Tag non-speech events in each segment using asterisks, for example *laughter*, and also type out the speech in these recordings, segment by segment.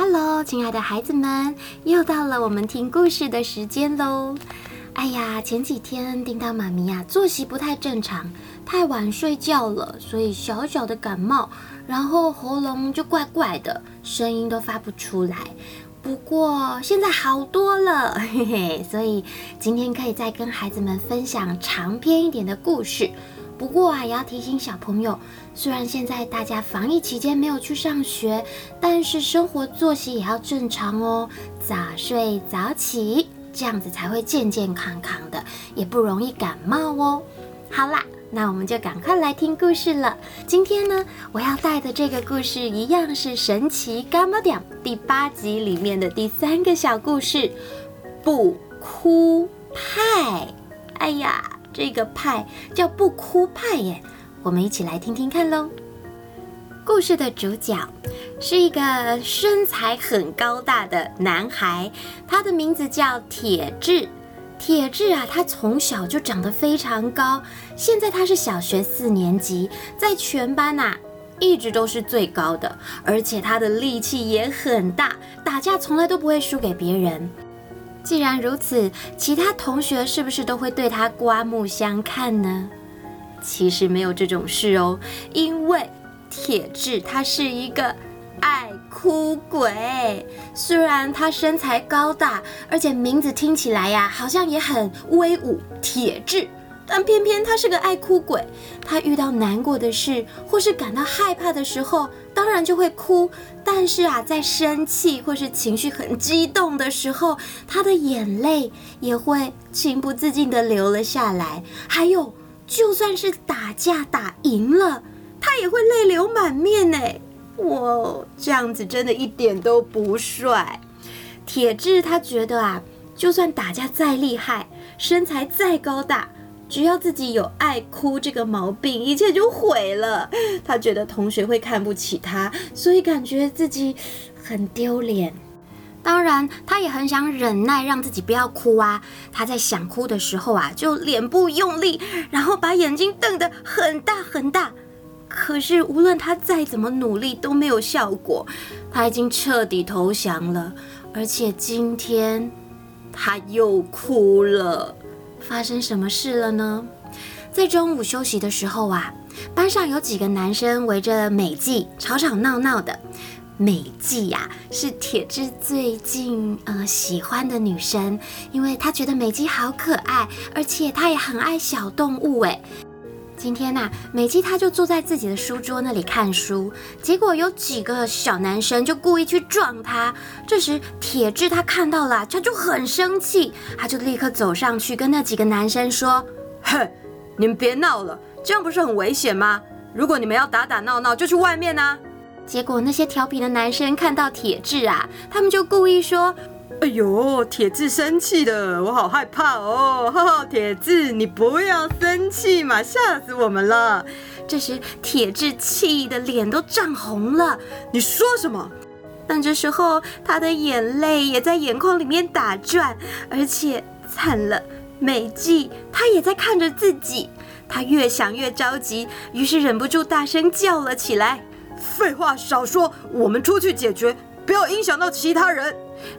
Hello，亲爱的孩子们，又到了我们听故事的时间喽。哎呀，前几天叮当妈咪呀，作息不太正常，太晚睡觉了，所以小小的感冒，然后喉咙就怪怪的，声音都发不出来。不过现在好多了，*laughs* 嘿嘿，所以今天可以再跟孩子们分享长篇一点的故事。不过啊，也要提醒小朋友，虽然现在大家防疫期间没有去上学，但是生活作息也要正常哦，早睡早起，这样子才会健健康康的，也不容易感冒哦。好啦，那我们就赶快来听故事了。今天呢，我要带的这个故事一样是《神奇柑仔店》第八集里面的第三个小故事——不哭派。哎呀！这个派叫不哭派耶，我们一起来听听看喽。故事的主角是一个身材很高大的男孩，他的名字叫铁志。铁志啊，他从小就长得非常高，现在他是小学四年级，在全班呐、一直都是最高的，而且他的力气也很大，打架从来都不会输给别人。既然如此，其他同学是不是都会对他刮目相看呢？其实没有这种事哦，因为铁志他是一个爱哭鬼。虽然他身材高大，而且名字听起来呀，好像也很威武，铁志。但偏偏他是个爱哭鬼，他遇到难过的事或是感到害怕的时候，当然就会哭。但是啊，在生气或是情绪很激动的时候，他的眼泪也会情不自禁地流了下来。还有，就算是打架打赢了，他也会泪流满面呢。哇，这样子真的一点都不帅。铁志他觉得啊，就算打架再厉害，身材再高大。只要自己有爱哭这个毛病，一切就毁了。他觉得同学会看不起他，所以感觉自己很丢脸。当然，他也很想忍耐，让自己不要哭啊。他在想哭的时候啊，就脸部用力，然后把眼睛瞪得很大很大。可是无论他再怎么努力都没有效果，他已经彻底投降了。而且今天他又哭了。发生什么事了呢？在中午休息的时候啊，班上有几个男生围着美纪吵吵闹闹的。美纪呀，是铁志最近呃喜欢的女生，因为他觉得美纪好可爱，而且他也很爱小动物诶。今天呐、美姬她就坐在自己的书桌那里看书，结果有几个小男生就故意去撞她。这时铁志他看到了，他就很生气，他就立刻走上去跟那几个男生说：“嘿，你们别闹了，这样不是很危险吗？如果你们要打打闹闹，就去外面啊。”结果那些调皮的男生看到铁志啊，他们就故意说。哎呦，铁志生气了，我好害怕哦！哈哈，铁志，你不要生气嘛，吓死我们了。这时，铁志气的脸都涨红了。你说什么？但这时候，他的眼泪也在眼眶里面打转，而且惨了，美纪他也在看着自己。他越想越着急，于是忍不住大声叫了起来：“废话少说，我们出去解决，不要影响到其他人。”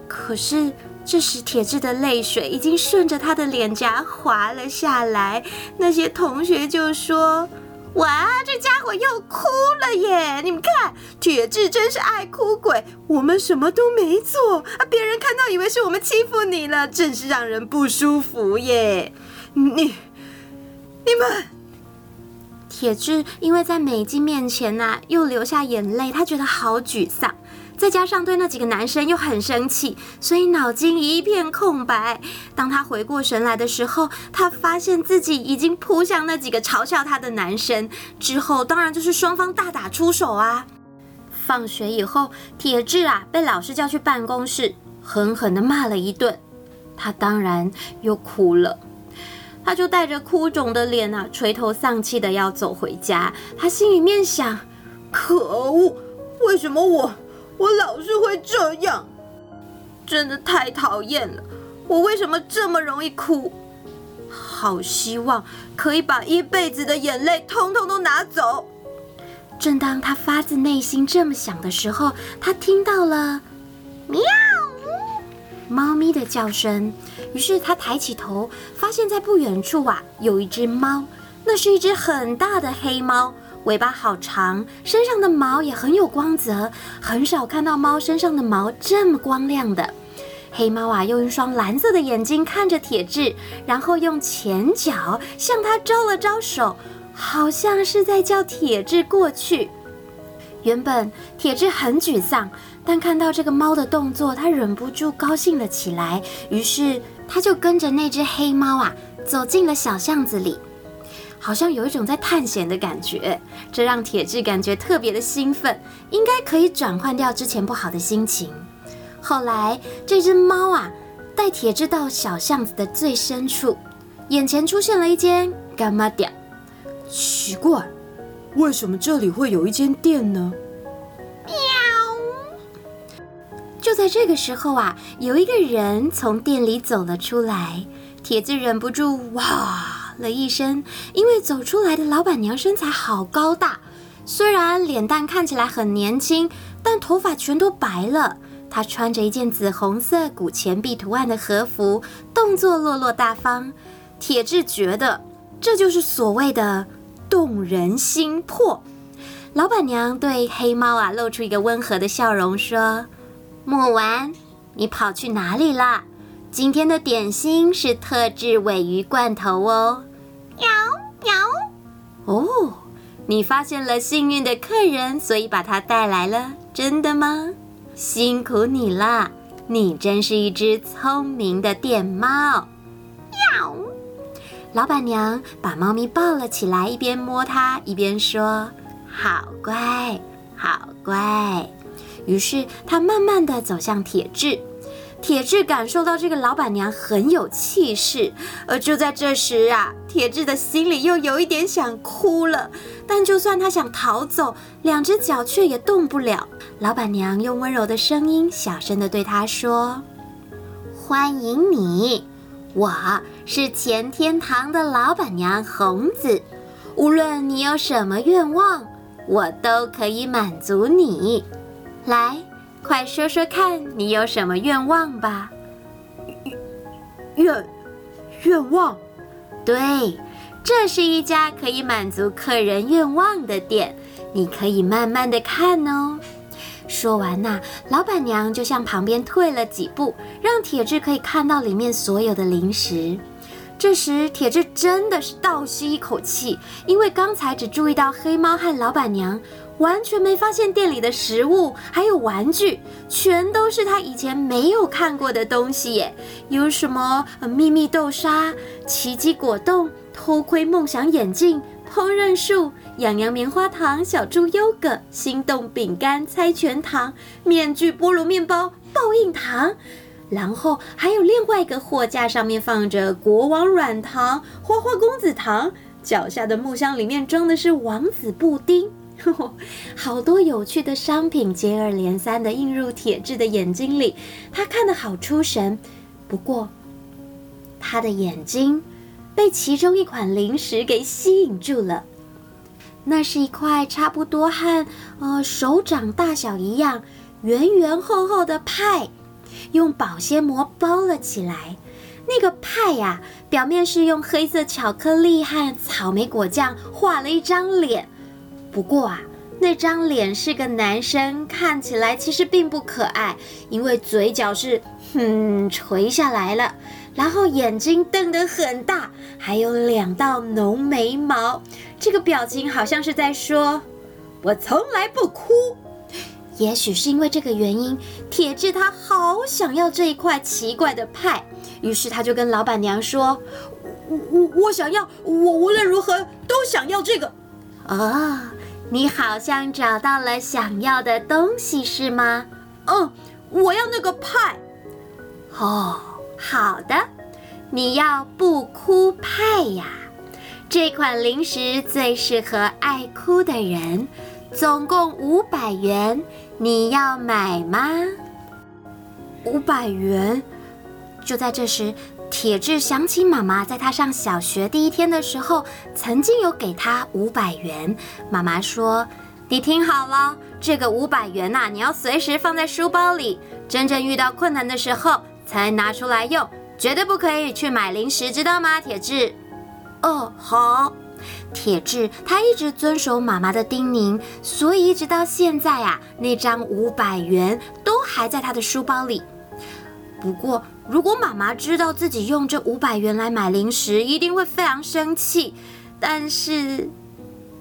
可是，这时铁志的泪水已经顺着他的脸颊滑了下来。那些同学就说：“哇，这家伙又哭了耶！你们看，铁志真是爱哭鬼。我们什么都没做啊，别人看到以为是我们欺负你了，真是让人不舒服耶！你、你们……”铁志因为在美纪面前呐、又流下眼泪，他觉得好沮丧。再加上对那几个男生又很生气，所以脑筋一片空白。当他回过神来的时候，他发现自己已经扑向那几个嘲笑他的男生。之后当然就是双方大打出手啊！放学以后，铁志啊被老师叫去办公室，狠狠地骂了一顿。他当然又哭了，他就带着哭肿的脸啊，垂头丧气的要走回家。他心里面想：可恶，为什么我？我老是会这样，真的太讨厌了。我为什么这么容易哭？好希望可以把一辈子的眼泪通通都拿走。正当他发自内心这么想的时候，他听到了喵！猫咪的叫声。于是他抬起头，发现在不远处啊，有一只猫。那是一只很大的黑猫，尾巴好长，身上的毛也很有光泽。很少看到猫身上的毛这么光亮的。黑猫啊，用一双蓝色的眼睛看着铁志，然后用前脚向他招了招手，好像是在叫铁志过去。原本铁志很沮丧，但看到这个猫的动作，他忍不住高兴了起来。于是他就跟着那只黑猫啊，走进了小巷子里，好像有一种在探险的感觉。这让铁志感觉特别的兴奋，应该可以转换掉之前不好的心情。后来这只猫啊，带铁志到小巷子的最深处，眼前出现了一间干妈店。奇怪。为什么这里会有一间店呢？喵！就在这个时候啊，有一个人从店里走了出来。铁志忍不住哇了一声，因为走出来的老板娘身材好高大，虽然脸蛋看起来很年轻，但头发全都白了。她穿着一件紫红色古钱币图案的和服，动作落落大方。铁志觉得这就是所谓的。动人心魄，老板娘对黑猫啊露出一个温和的笑容，说：“莫丸，你跑去哪里啦？今天的点心是特制鮪鱼罐头哦。”喵喵。哦，你发现了幸运的客人，所以把它带来了，真的吗？辛苦你了，你真是一只聪明的电猫。喵。老板娘把猫咪抱了起来，一边摸它，一边说：“好乖，好乖。”于是她慢慢地走向铁质。铁志感受到这个老板娘很有气势，而就在这时啊，铁志的心里又有一点想哭了。但就算他想逃走，两只脚却也动不了。老板娘用温柔的声音，小声地对他说：“欢迎你。”我是前天堂的老板娘红子，无论你有什么愿望，我都可以满足你。来，快说说看你有什么愿望吧。愿愿望？对，这是一家可以满足客人愿望的店，你可以慢慢的看哦。说完呐，老板娘就向旁边退了几步，让铁志可以看到里面所有的零食。这时，铁志真的是倒吸一口气，因为刚才只注意到黑猫和老板娘，完全没发现店里的食物还有玩具，全都是他以前没有看过的东西耶。有什么秘密豆沙、奇迹果冻、偷窥梦想眼镜。烹饪树、洋洋棉花糖、小猪优格、心动饼干、猜拳糖、面具菠萝面包、报应糖，然后还有另外一个货架上面放着国王软糖、花花公子糖，脚下的木箱里面装的是王子布丁，好多有趣的商品接二连三的映入铁志的眼睛里，他看得好出神。不过，他的眼睛。被其中一款零食给吸引住了，那是一块差不多和呃手掌大小一样圆圆厚厚的派，用保鲜膜包了起来。那个派呀、表面是用黑色巧克力和草莓果酱画了一张脸，不过啊，那张脸是个男生，看起来其实并不可爱，因为嘴角是哼垂下来了。然后眼睛瞪得很大，还有两道浓眉毛，这个表情好像是在说：“我从来不哭。” *laughs* 也许是因为这个原因，铁志他好想要这一块奇怪的派，于是他就跟老板娘说：“我我我想要，我无论如何都想要这个。”啊，你好像找到了想要的东西是吗？嗯，我要那个派。哦。好的，你要不哭派呀？这款零食最适合爱哭的人，总共五百元，你要买吗？五百元。就在这时，铁志想起妈妈在他上小学第一天的时候，曾经有给他五百元。妈妈说：“你听好了，这个五百元呐，你要随时放在书包里，真正遇到困难的时候才拿出来用，绝对不可以去买零食，知道吗？铁志。哦，好。铁志他一直遵守妈妈的叮咛，所以一直到现在啊，那张五百元都还在他的书包里。不过，如果妈妈知道自己用这五百元来买零食，一定会非常生气。但是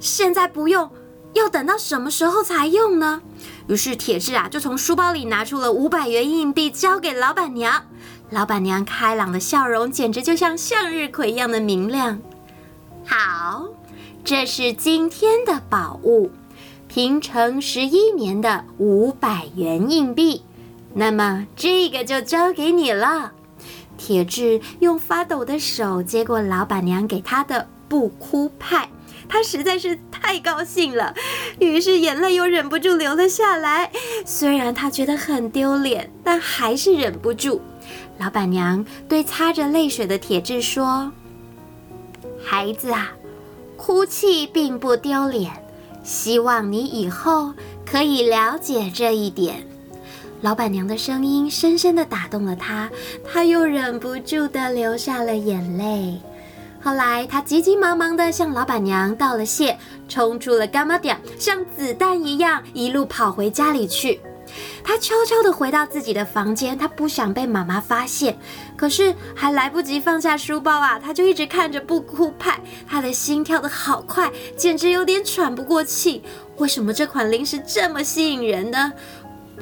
现在不用，要等到什么时候才用呢？于是铁志啊，就从书包里拿出了五百元硬币，交给老板娘。老板娘开朗的笑容，简直就像向日葵一样的明亮。好，这是今天的宝物，平成十一年的五百元硬币。那么这个就交给你了。铁志用发抖的手接过老板娘给他的不哭派，他实在是太高兴了，于是眼泪又忍不住流了下来。虽然他觉得很丢脸，但还是忍不住。老板娘对擦着泪水的铁志说。孩子啊，哭泣并不丢脸，希望你以后可以了解这一点。老板娘的声音深深地打动了他，他又忍不住地流下了眼泪。后来，他急急忙忙地向老板娘道了谢，冲出了干妈店，像子弹一样一路跑回家里去。他悄悄地回到自己的房间，他不想被妈妈发现。可是还来不及放下书包啊，他就一直看着不哭派，他的心跳得好快，简直有点喘不过气。为什么这款零食这么吸引人呢？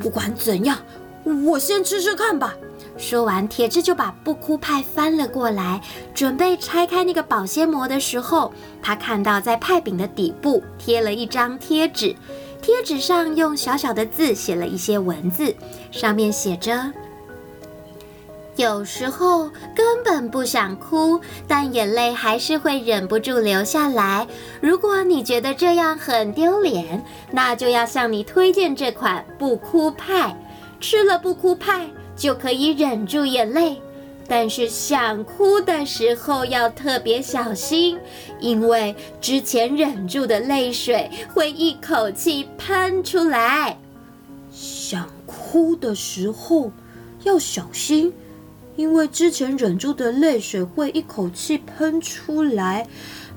不管怎样，我先吃吃看吧。说完，铁志就把不哭派翻了过来，准备拆开那个保鲜膜的时候，他看到在派饼的底部贴了一张贴纸。贴纸上用小小的字写了一些文字，上面写着：“有时候根本不想哭，但眼泪还是会忍不住流下来。如果你觉得这样很丢脸，那就要向你推荐这款不哭派。吃了不哭派，就可以忍住眼泪。”但是想哭的时候要特别小心，因为之前忍住的泪水会一口气喷出来。想哭的时候要小心，因为之前忍住的泪水会一口气喷出来。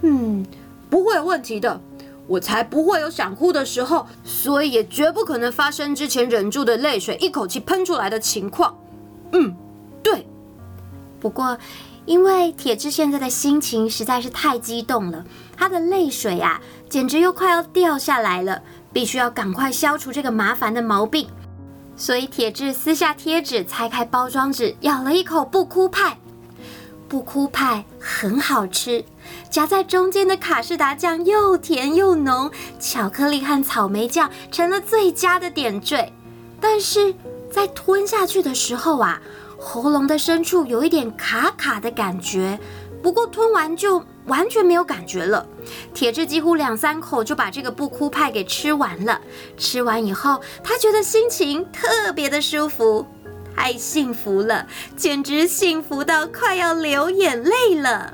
嗯，不会有问题的，我才不会有想哭的时候，所以也绝不可能发生之前忍住的泪水一口气喷出来的情况。嗯，对。不过，因为铁志现在的心情实在是太激动了，他的泪水啊，简直又快要掉下来了，必须要赶快消除这个麻烦的毛病。所以，铁志撕下贴纸，拆开包装纸，咬了一口不哭派。不哭派很好吃，夹在中间的卡士达酱又甜又浓，巧克力和草莓酱成了最佳的点缀。但是在吞下去的时候啊，喉咙的深处有一点卡卡的感觉，不过吞完就完全没有感觉了。铁志几乎两三口就把这个不哭派给吃完了。吃完以后，他觉得心情特别的舒服，太幸福了，简直幸福到快要流眼泪了。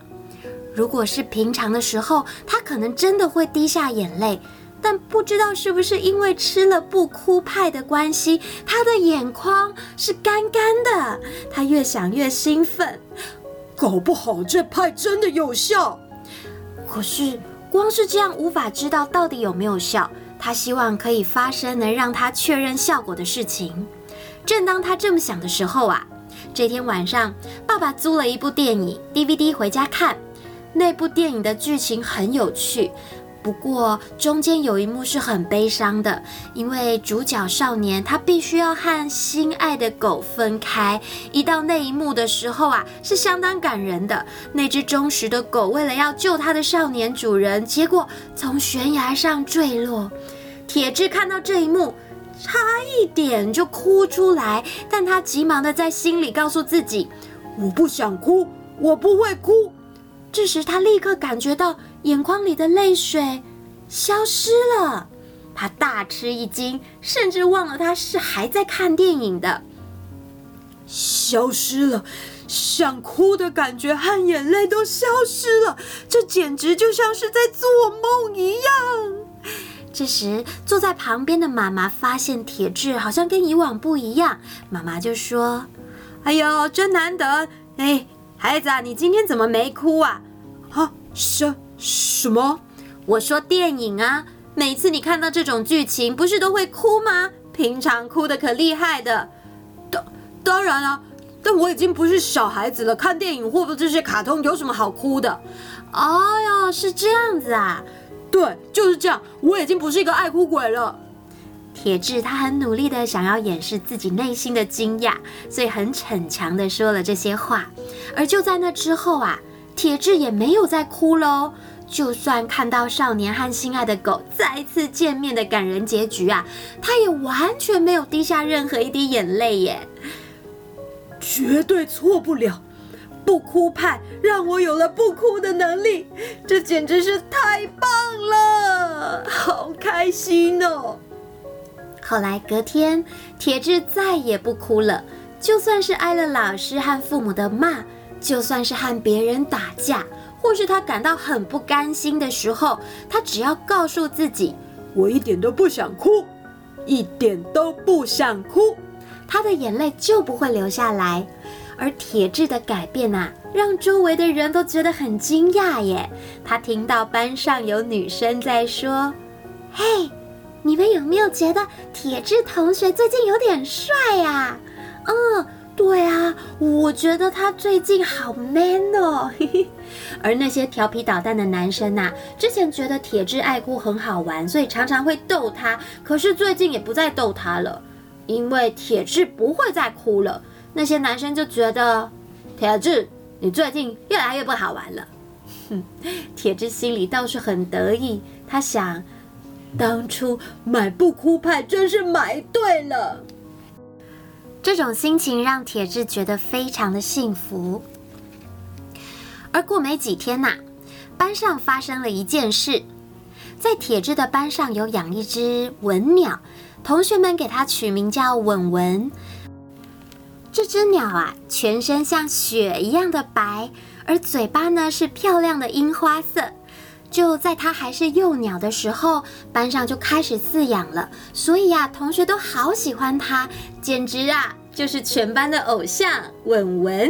如果是平常的时候，他可能真的会滴下眼泪。但不知道是不是因为吃了不哭派的关系，他的眼眶是干干的。他越想越兴奋，搞不好这派真的有效。可是光是这样无法知道到底有没有效。他希望可以发生能让他确认效果的事情。正当他这么想的时候啊，这天晚上爸爸租了一部电影 DVD 回家看。那部电影的剧情很有趣。不过中间有一幕是很悲伤的，因为主角少年他必须要和心爱的狗分开。一到那一幕的时候啊，是相当感人的。那只忠实的狗为了要救他的少年主人，结果从悬崖上坠落。铁志看到这一幕，差一点就哭出来，但他急忙的在心里告诉自己：“我不想哭，我不会哭。”这时他立刻感觉到。眼眶里的泪水消失了，他大吃一惊，甚至忘了他是还在看电影的。消失了，想哭的感觉和眼泪都消失了，这简直就像是在做梦一样。这时，坐在旁边的妈妈发现铁志好像跟以往不一样，妈妈就说：“哎呦，真难得！哎，孩子啊，你今天怎么没哭啊？啊，什什么？我说电影啊，每次你看到这种剧情，不是都会哭吗？平常哭的可厉害的。当当然啊，但我已经不是小孩子了，看电影或者这些卡通有什么好哭的？哦哟，是这样子啊。”对，就是这样。我已经不是一个爱哭鬼了。铁志他很努力的想要掩饰自己内心的惊讶，所以很逞强的说了这些话。而就在那之后啊，铁志也没有再哭喽。就算看到少年和心爱的狗再次见面的感人结局啊，他也完全没有滴下任何一滴眼泪耶。绝对错不了。不哭派让我有了不哭的能力，这简直是太棒了，好开心哦！后来隔天，铁志再也不哭了。就算是挨了老师和父母的骂，就算是和别人打架，或是他感到很不甘心的时候，他只要告诉自己：“我一点都不想哭，一点都不想哭”，他的眼泪就不会流下来。而铁志的改变呐、啊，让周围的人都觉得很惊讶耶。他听到班上有女生在说：“嘿，你们有没有觉得铁志同学最近有点帅呀？”“嗯，对啊，我觉得他最近好 man 哦。*laughs* ”而那些调皮捣蛋的男生呐、啊，之前觉得铁志爱哭很好玩，所以常常会逗他。可是最近也不再逗他了，因为铁志不会再哭了。那些男生就觉得，铁志，你最近越来越不好玩了。哼，*laughs* 铁志心里倒是很得意，他想，当初买不哭派真是买对了。这种心情让铁志觉得非常的幸福。而过没几天呐、班上发生了一件事，在铁志的班上有养一只文鸟，同学们给它取名叫文文。这只鸟啊，全身像雪一样的白，而嘴巴呢是漂亮的樱花色。就在它还是幼鸟的时候，班上就开始饲养了，所以啊，同学都好喜欢它，简直啊就是全班的偶像文文。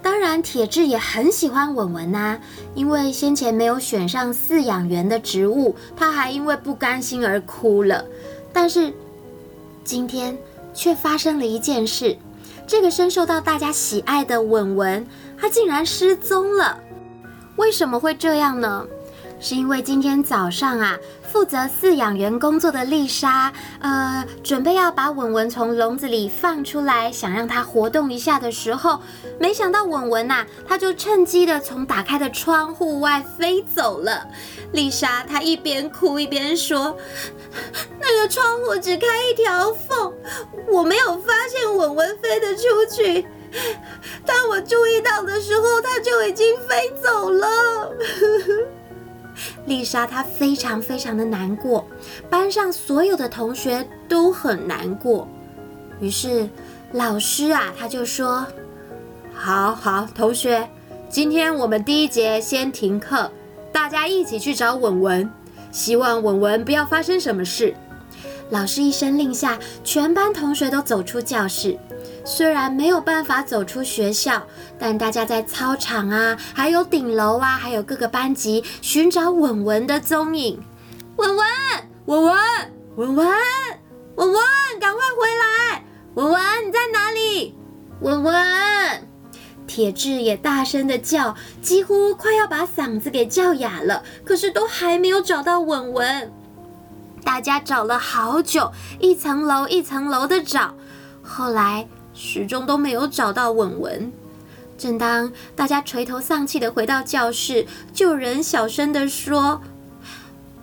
当然，铁志也很喜欢文文呐，因为先前没有选上饲养员的职务，他还因为不甘心而哭了。但是今天却发生了一件事。这个深受到大家喜爱的文文，他竟然失踪了。为什么会这样呢？是因为今天早上啊，负责饲养员工作的丽莎，呃，准备要把文文从笼子里放出来，想让它活动一下的时候，没想到文文呐，它就趁机的从打开的窗户外飞走了。丽莎她一边哭一边说。那个窗户只开一条缝，我没有发现文文飞得出去。当我注意到的时候，它就已经飞走了。*laughs* 丽莎她非常非常的难过，班上所有的同学都很难过。于是老师啊，他就说：“好好，同学，今天我们第一节先停课，大家一起去找文文。”希望文文不要发生什么事。老师一声令下，全班同学都走出教室。虽然没有办法走出学校，但大家在操场啊，还有顶楼啊，还有各个班级寻找文文的踪影。文文，文文，文文，文文，赶快回来！文文，你在哪里？文文。铁志也大声的叫，几乎快要把嗓子给叫哑了，可是都还没有找到文文。大家找了好久，一层楼一层楼的找，后来始终都没有找到文文。正当大家垂头丧气的回到教室，就有人小声的说：“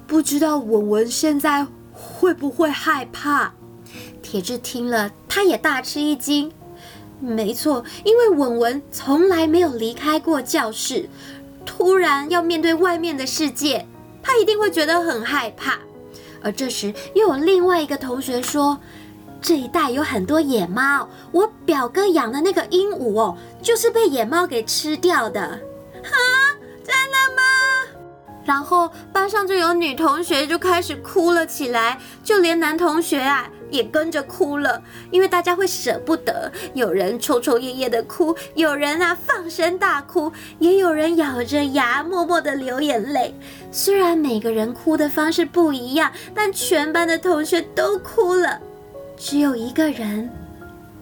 不知道文文现在会不会害怕？”铁志听了，他也大吃一惊。没错，因为文文从来没有离开过教室，突然要面对外面的世界，他一定会觉得很害怕。而这时，又有另外一个同学说：“这一带有很多野猫，我表哥养的那个鹦鹉哦，就是被野猫给吃掉的。”哈，真的吗？然后班上就有女同学就开始哭了起来，就连男同学啊也跟着哭了，因为大家会舍不得。有人抽抽噎噎的哭，有人啊放声大哭，也有人咬着牙默默的流眼泪。虽然每个人哭的方式不一样，但全班的同学都哭了，只有一个人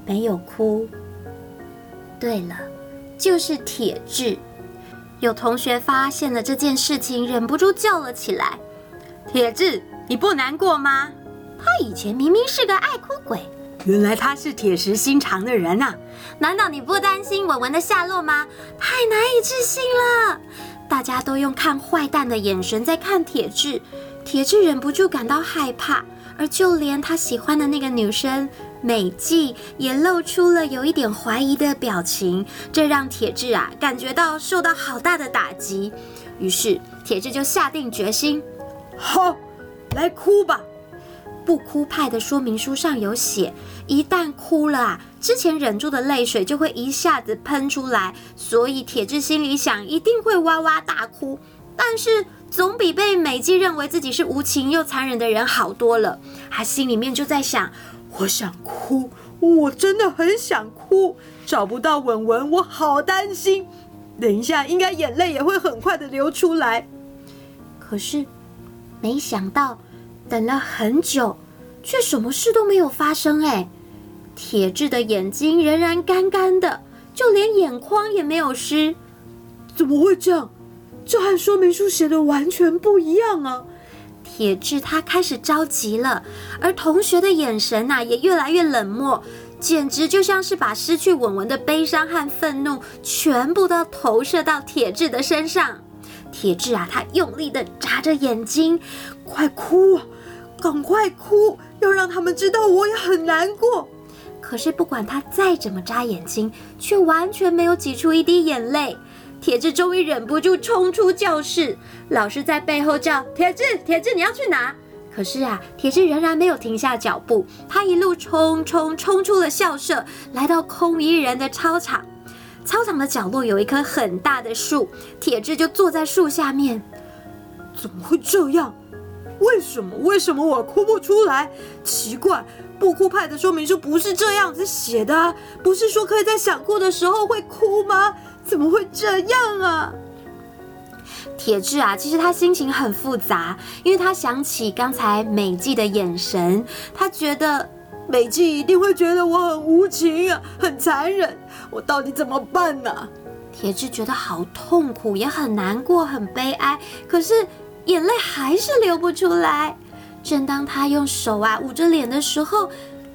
没有哭。对了，就是铁志。有同学发现了这件事情，忍不住叫了起来：“铁志，你不难过吗？他以前明明是个爱哭鬼，原来他是铁石心肠的人啊！难道你不担心文文的下落吗？太难以置信了！”大家都用看坏蛋的眼神在看铁志，铁志忍不住感到害怕，而就连他喜欢的那个女生。美纪也露出了有一点怀疑的表情，这让铁志啊感觉到受到好大的打击。于是铁志就下定决心：好，来哭吧！不哭派的说明书上有写，一旦哭了啊，之前忍住的泪水就会一下子喷出来。所以铁志心里想，一定会哇哇大哭。但是总比被美纪认为自己是无情又残忍的人好多了。他心里面就在想。我想哭，我真的很想哭，找不到文文，我好担心。等一下，应该眼泪也会很快的流出来。可是，没想到等了很久，却什么事都没有发生。哎，铁质的眼睛仍然干干的，就连眼眶也没有湿。怎么会这样？这和说明书写的完全不一样啊！铁志他开始着急了，而同学的眼神呐、啊、也越来越冷漠，简直就像是把失去文文的悲伤和愤怒全部都投射到铁志的身上。铁志啊，他用力的眨着眼睛，快哭啊，赶快哭，要让他们知道我也很难过。可是不管他再怎么眨眼睛，却完全没有挤出一滴眼泪。铁志终于忍不住冲出教室，老师在背后叫：“铁志，铁志，你要去哪？”可是啊，铁志仍然没有停下脚步，他一路冲冲冲出了校舍，来到空无一人的操场。操场的角落有一棵很大的树，铁志就坐在树下面。怎么会这样？为什么？为什么我哭不出来？奇怪，不哭派的说明书不是这样子写的，不是说可以在想哭的时候会哭吗？怎么会这样啊？铁志啊，其实他心情很复杂，因为他想起刚才美纪的眼神，他觉得美纪一定会觉得我很无情啊，很残忍。我到底怎么办呢？铁志觉得好痛苦，也很难过，很悲哀，可是眼泪还是流不出来。正当他用手啊捂着脸的时候，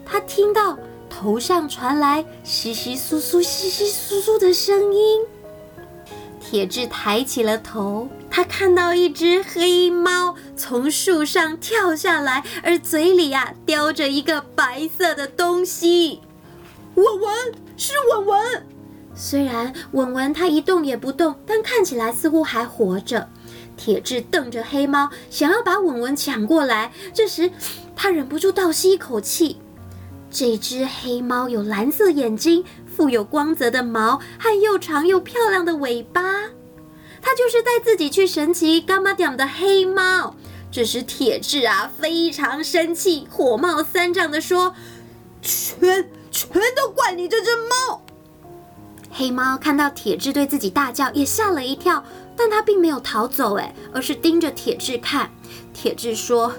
他听到。头上传来窸窸窣窣、窸窸窣窣的声音。铁志抬起了头，他看到一只黑猫从树上跳下来，而嘴里啊叼着一个白色的东西。文文，是文文。虽然文文他一动也不动，但看起来似乎还活着。铁志瞪着黑猫，想要把文文抢过来。这时，他忍不住倒吸一口气。这只黑猫有蓝色眼睛、富有光泽的毛和又长又漂亮的尾巴，它就是带自己去神奇柑仔店的黑猫。这时铁志啊非常生气，火冒三丈地说：“全全都怪你这只猫！”黑猫看到铁志对自己大叫，也吓了一跳，但它并没有逃走，哎，而是盯着铁志看。铁志说。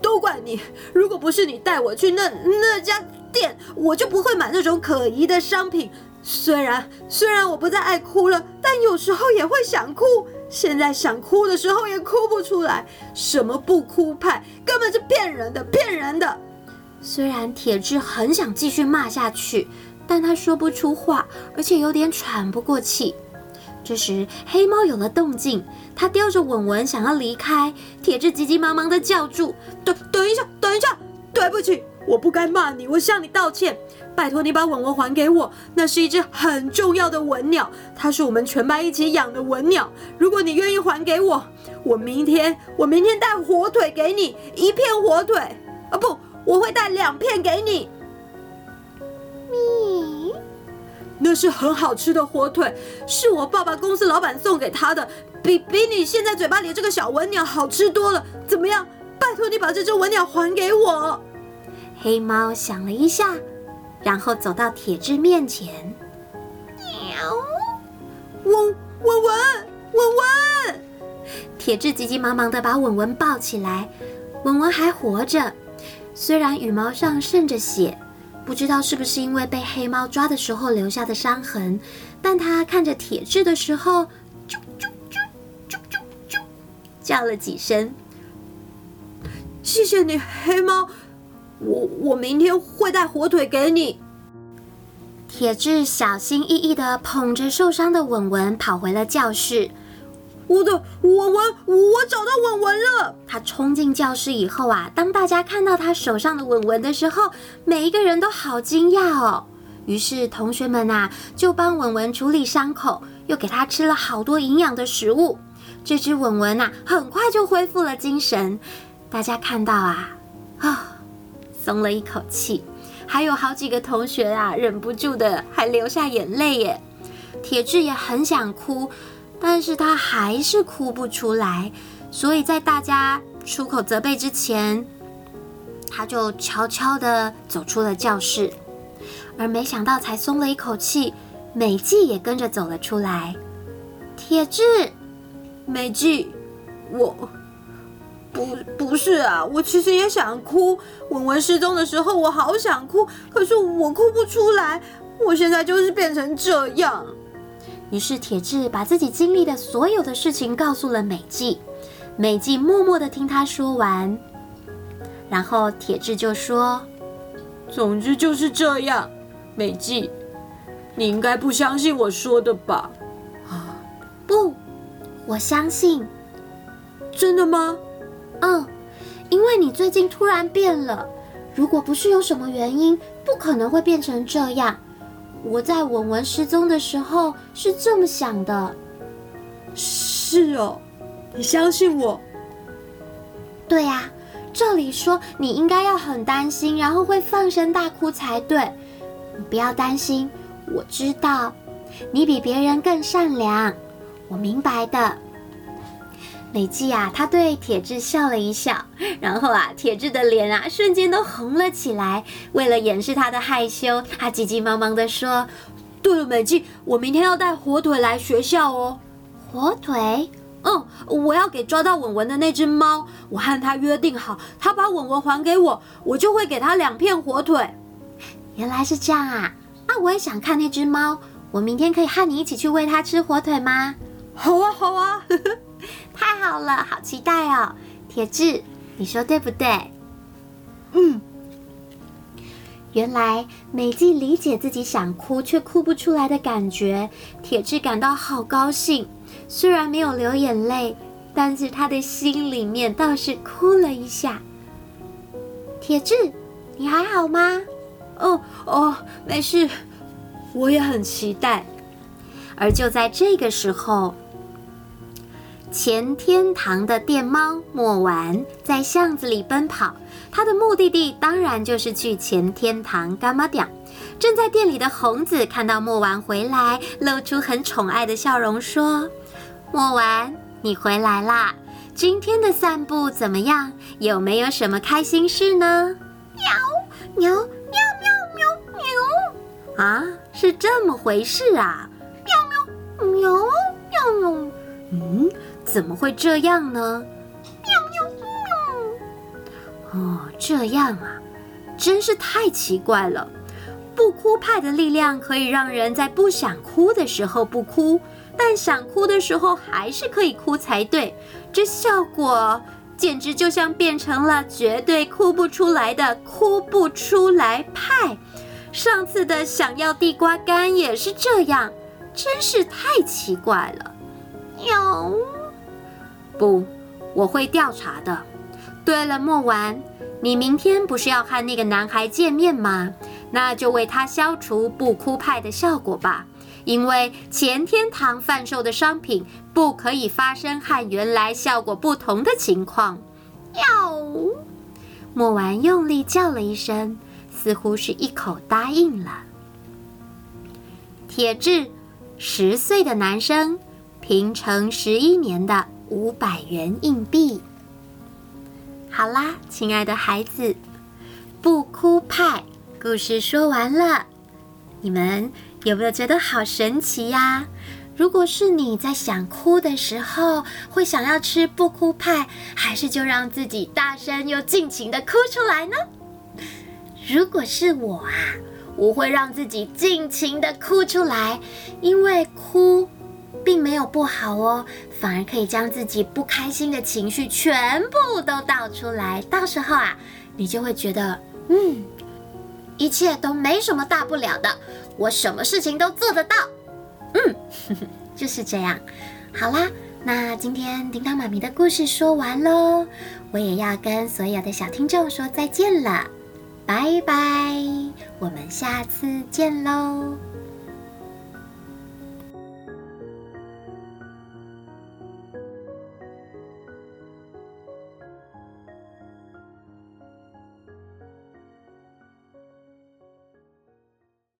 都怪你！如果不是你带我去那那家店，我就不会买那种可疑的商品。虽然虽然我不再爱哭了，但有时候也会想哭。现在想哭的时候也哭不出来。什么不哭派，根本是骗人的，骗人的！虽然铁志很想继续骂下去，但他说不出话，而且有点喘不过气。这时，黑猫有了动静，它叼着文文想要离开。铁志急急忙忙地叫住：“等等一下，等一下，对不起，我不该骂你，我向你道歉。拜托你把文文还给我，那是一只很重要的文鸟，它是我们全班一起养的文鸟。如果你愿意还给我，我明天我明天带火腿给你，一片火腿啊，不，我会带两片给你。”那是很好吃的火腿，是我爸爸公司老板送给他的，比比你现在嘴巴里这个小文鸟好吃多了。怎么样？拜托你把这只文鸟还给我。黑猫想了一下，然后走到铁质面前。喵！文文文文文！铁质急急忙忙地把文文抱起来。文文还活着，虽然羽毛上渗着血，不知道是不是因为被黑猫抓的时候留下的伤痕，但它看着铁质的时候，啾啾啾啾啾啾，叫了几声。谢谢你，黑猫。我我明天会带火腿给你。铁质小心翼翼地捧着受伤的文文跑回了教室。我的文文，我找到文文了。他冲进教室以后啊，当大家看到他手上的文文的时候，每一个人都好惊讶哦。于是同学们呐，就帮文文处理伤口，又给他吃了好多营养的食物。这只文文呐，很快就恢复了精神。大家看到啊，啊。松了一口气，还有好几个同学啊，忍不住的还流下眼泪耶。铁志也很想哭，但是他还是哭不出来，所以在大家出口责备之前，他就悄悄的走出了教室。而没想到，才松了一口气，美纪也跟着走了出来。铁智，美纪，我。不，不是啊，我其实也想哭。文文失踪的时候，我好想哭，可是我哭不出来。我现在就是变成这样。于是铁志把自己经历的所有的事情告诉了美纪，美纪默默的听他说完，然后铁志就说：“总之就是这样，美纪，你应该不相信我说的吧？”啊，不，我相信。真的吗？嗯，因为你最近突然变了，如果不是有什么原因，不可能会变成这样。我在文文失踪的时候是这么想的。是哦，你相信我？对呀，照理说你应该要很担心，然后会放声大哭才对。你不要担心，我知道你比别人更善良，我明白的。美纪啊，她对铁志笑了一笑，*laughs* 然后啊，铁志的脸啊瞬间都红了起来。为了掩饰他的害羞，他急急忙忙地说：“对了，美纪，我明天要带火腿来学校哦。”火腿？嗯，我要给抓到文文的那只猫。我和他约定好，他把文文还给我，我就会给他两片火腿。原来是这样啊！啊我也想看那只猫，我明天可以和你一起去喂它吃火腿吗？好啊，好啊。*laughs* 太好了，好期待哦！铁志，你说对不对？嗯。原来美纪理解自己想哭却哭不出来的感觉，铁志感到好高兴。虽然没有流眼泪，但是他的心里面倒是哭了一下。铁志，你还好吗？哦哦，没事。我也很期待。而就在这个时候。前天堂的店猫莫丸在巷子里奔跑，他的目的地当然就是去前天堂干妈店。正在店里的红子看到莫丸回来，露出很宠爱的笑容，说：“莫丸，你回来啦！今天的散步怎么样？有没有什么开心事呢？”喵喵喵喵喵喵！啊，是这么回事啊！喵喵喵喵喵！嗯。怎么会这样呢？喵喵喵！哦，这样啊，真是太奇怪了。不哭派的力量可以让人在不想哭的时候不哭，但想哭的时候还是可以哭才对。这效果简直就像变成了绝对哭不出来的哭不出来派。上次的想要地瓜干也是这样，真是太奇怪了。喵。不，我会调查的。对了，墨丸，你明天不是要和那个男孩见面吗？那就为他消除不哭派的效果吧。因为前天堂贩售的商品不可以发生和原来效果不同的情况。要，墨丸用力叫了一声，似乎是一口答应了。铁志，十岁的男生。平成十一年的五百元硬币。好啦，亲爱的孩子，不哭派故事说完了，你们有没有觉得好神奇呀？如果是你在想哭的时候，会想要吃不哭派，还是就让自己大声又尽情的哭出来呢？如果是我啊，我会让自己尽情的哭出来，因为哭并没有不好哦。反而可以将自己不开心的情绪全部都倒出来，到时候啊，你就会觉得，嗯，一切都没什么大不了的，我什么事情都做得到，嗯，呵呵，就是这样。好啦，那今天叮当妈咪的故事说完喽，我也要跟所有的小听众说再见了，拜拜，我们下次见喽。